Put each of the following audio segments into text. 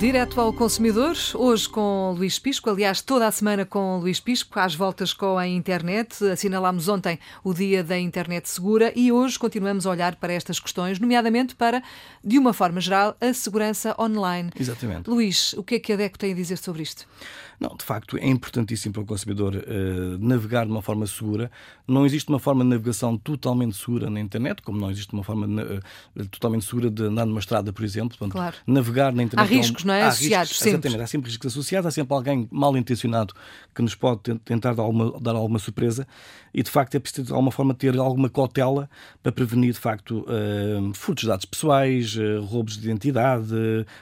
Direto ao consumidor, hoje com Luís Pisco, aliás, toda a semana com Luís Pisco, às voltas com a internet. Assinalámos ontem o Dia da Internet Segura e hoje continuamos a olhar para estas questões, nomeadamente para, de uma forma geral, a segurança online. Exatamente. Luís, o que é que a DECO tem a dizer sobre isto? Não, de facto, é importantíssimo para o consumidor uh, navegar de uma forma segura. Não existe uma forma de navegação totalmente segura na internet, como não existe uma forma uh, totalmente segura de andar numa estrada, por exemplo. Portanto, claro. Navegar na internet. Há riscos, não é? Há associados, riscos, sempre. Exatamente, há sempre riscos associados, há sempre alguém mal intencionado que nos pode tentar dar alguma, dar alguma surpresa e, de facto, é preciso, de alguma forma, ter alguma cautela para prevenir, de facto, uh, furtos de dados pessoais, roubos de identidade,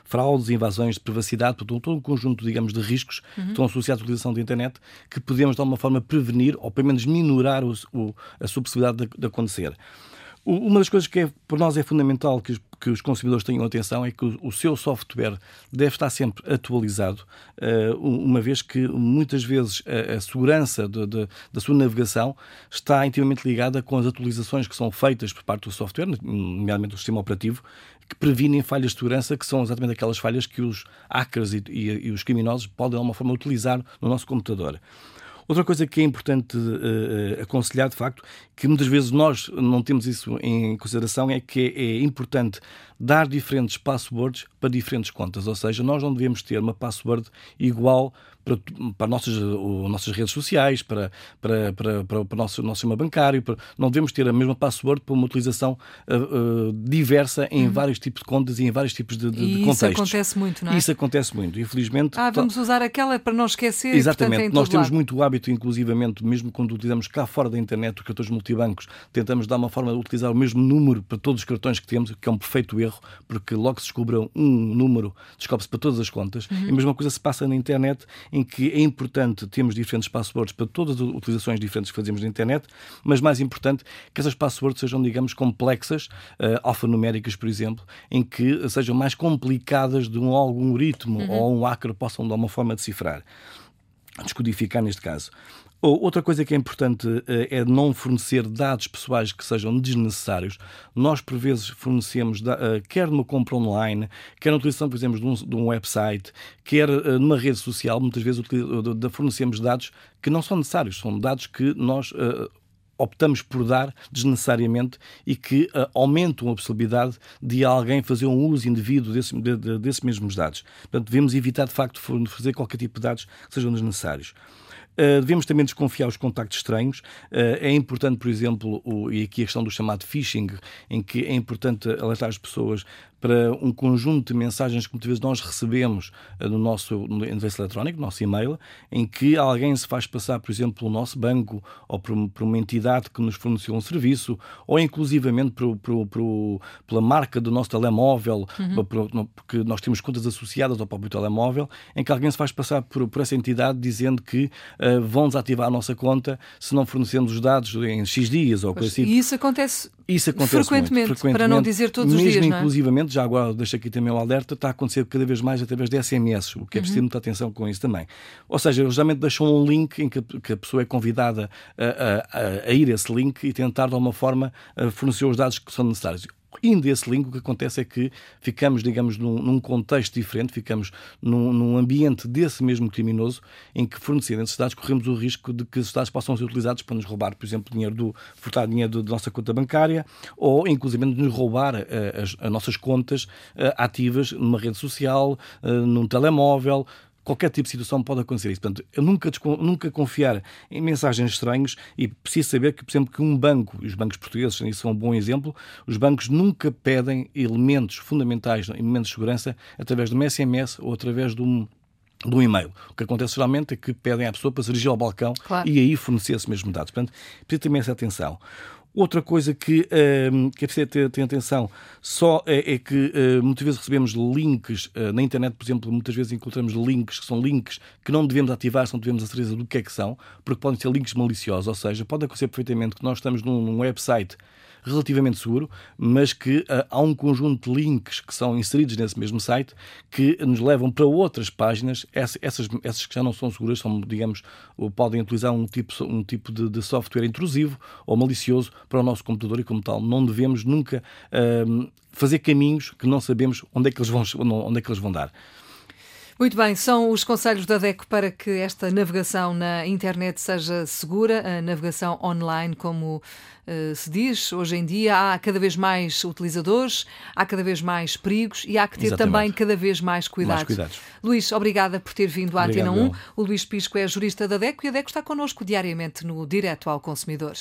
fraudes, invasões de privacidade, portanto, todo um conjunto, digamos, de riscos uhum estão associados à utilização da internet que podemos, de alguma forma, prevenir ou, pelo menos, minorar o, o, a sua possibilidade de, de acontecer. Uma das coisas que é, para nós é fundamental que os, que os consumidores tenham atenção é que o, seu software deve estar sempre atualizado, uh, uma vez que muitas vezes a, a segurança de, de, da sua navegação está intimamente ligada com as atualizações que são feitas por parte do software, nomeadamente do sistema operativo, que previnem falhas de segurança, que são exatamente aquelas falhas que os hackers e, e, e os criminosos podem, de alguma forma, utilizar no nosso computador. Outra coisa que é importante uh, aconselhar, de facto, que muitas vezes nós não temos isso em consideração, é que é, importante dar diferentes passwords para diferentes contas. Ou seja, nós não devemos ter uma password igual para, para nossas, nossas redes sociais, para, para, para, para, o nosso, nosso sistema bancário. Para, não devemos ter a mesma password para uma utilização uh, uh, diversa em uhum. vários tipos de contas e em vários tipos de, de, e de contextos. Isso acontece muito, não é? Isso acontece muito. Infelizmente. Ah, vamos usar aquela para não esquecer. Exatamente. Portanto, nós temos lado. muito hábito, inclusivamente, mesmo quando utilizamos cá fora da internet os cartões multibancos, tentamos dar uma forma de utilizar o mesmo número para todos os cartões que temos, que é um perfeito erro, porque logo se descobre um número, descobre-se para todas as contas. Uhum. E a mesma coisa se passa na internet, em que é importante termos diferentes passwords para todas as utilizações diferentes que fazemos na internet, mas mais importante que essas passwords sejam, digamos, complexas, uh, alfanuméricas, por exemplo, em que sejam mais complicadas de um algoritmo uhum. ou um hacker possam de uma forma decifrar descodificar neste caso. Outra coisa que é importante eh, é não fornecer dados pessoais que sejam desnecessários. Nós, por vezes, fornecemos, eh, quer numa compra online, quer na utilização, por exemplo, de um, website, quer eh, numa rede social, muitas vezes fornecemos dados que não são necessários, são dados que nós optamos por dar desnecessariamente e que uh, aumentam a possibilidade de alguém fazer um uso indevido de, de, desses mesmos dados. Portanto, devemos evitar, de facto, fazer qualquer tipo de dados que sejam desnecessários. Uh, devemos também desconfiar os contactos estranhos. Uh, é importante, por exemplo, o, e aqui a questão do chamado phishing, em que é importante alertar as pessoas para um conjunto de mensagens que muitas vezes nós recebemos uh, no nosso no endereço eletrónico, no nosso e-mail, em que alguém se faz passar, por exemplo, pelo nosso banco ou por, por uma entidade que nos forneceu um serviço, ou inclusivamente por, por, pela marca do nosso telemóvel, uhum. porque nós temos contas associadas ao próprio telemóvel, em que alguém se faz passar por, por essa entidade dizendo que uh, vão desativar a nossa conta se não fornecermos os dados em X dias ou coisa assim. E isso acontece, isso acontece frequentemente, muito, frequentemente, para não dizer todos os dias. inclusivamente, já agora deixo aqui também o alerta, está a acontecer cada vez mais através de SMS, o que é preciso uhum. muita atenção com isso também. Ou seja, eles geralmente deixam um link em que, a pessoa é convidada a, a, a, ir a esse link e tentar de alguma forma fornecer os dados que são necessários indo esse link, o que acontece é que ficamos, digamos, num, num contexto diferente, ficamos num, num, ambiente desse mesmo criminoso, em que fornecendo esses dados corremos o risco de que esses dados possam ser utilizados para nos roubar, por exemplo, dinheiro do, furtar dinheiro da nossa conta bancária, ou inclusive nos roubar uh, as, as, nossas contas uh, ativas numa rede social, uh, num telemóvel, qualquer tipo de situação pode acontecer isso. Portanto, eu nunca, nunca confiar em mensagens estranhas e preciso saber que, por exemplo, que um banco, e os bancos portugueses isso são um bom exemplo, os bancos nunca pedem elementos fundamentais, elementos de segurança, através de um SMS ou através de um, do e-mail. O que acontece geralmente é que pedem à pessoa para se dirigir ao balcão claro. e aí fornecer esses mesmos dados. Portanto, precisa também essa atenção. Outra coisa que, uh, que é preciso ter, ter, atenção só é, é que uh, muitas vezes recebemos links uh, na internet, por exemplo, muitas vezes encontramos links que são links que não devemos ativar se não devemos a certeza do que é que são, porque podem ser links maliciosos, ou seja, pode acontecer perfeitamente que nós estamos num, num website relativamente seguro, mas que uh, há um conjunto de links que são inseridos nesse mesmo site que nos levam para outras páginas. Essas, essas, que já não são seguras, são, digamos, podem utilizar um tipo, um tipo de, de software intrusivo ou malicioso para o nosso computador e, como tal, não devemos nunca uh, fazer caminhos que não sabemos onde é que eles vão, onde é que eles vão dar. Muito bem, são os conselhos da DECO para que esta navegação na internet seja segura, a navegação online, como uh, se diz. Hoje em dia há cada vez mais utilizadores, há cada vez mais perigos e há que ter Exatamente. também cada vez mais cuidados. mais cuidados. Luís, obrigada por ter vindo à Obrigado, Antena 1. O Luís Pisco é jurista da DECO e a DECO está connosco diariamente no Direto ao Consumidor.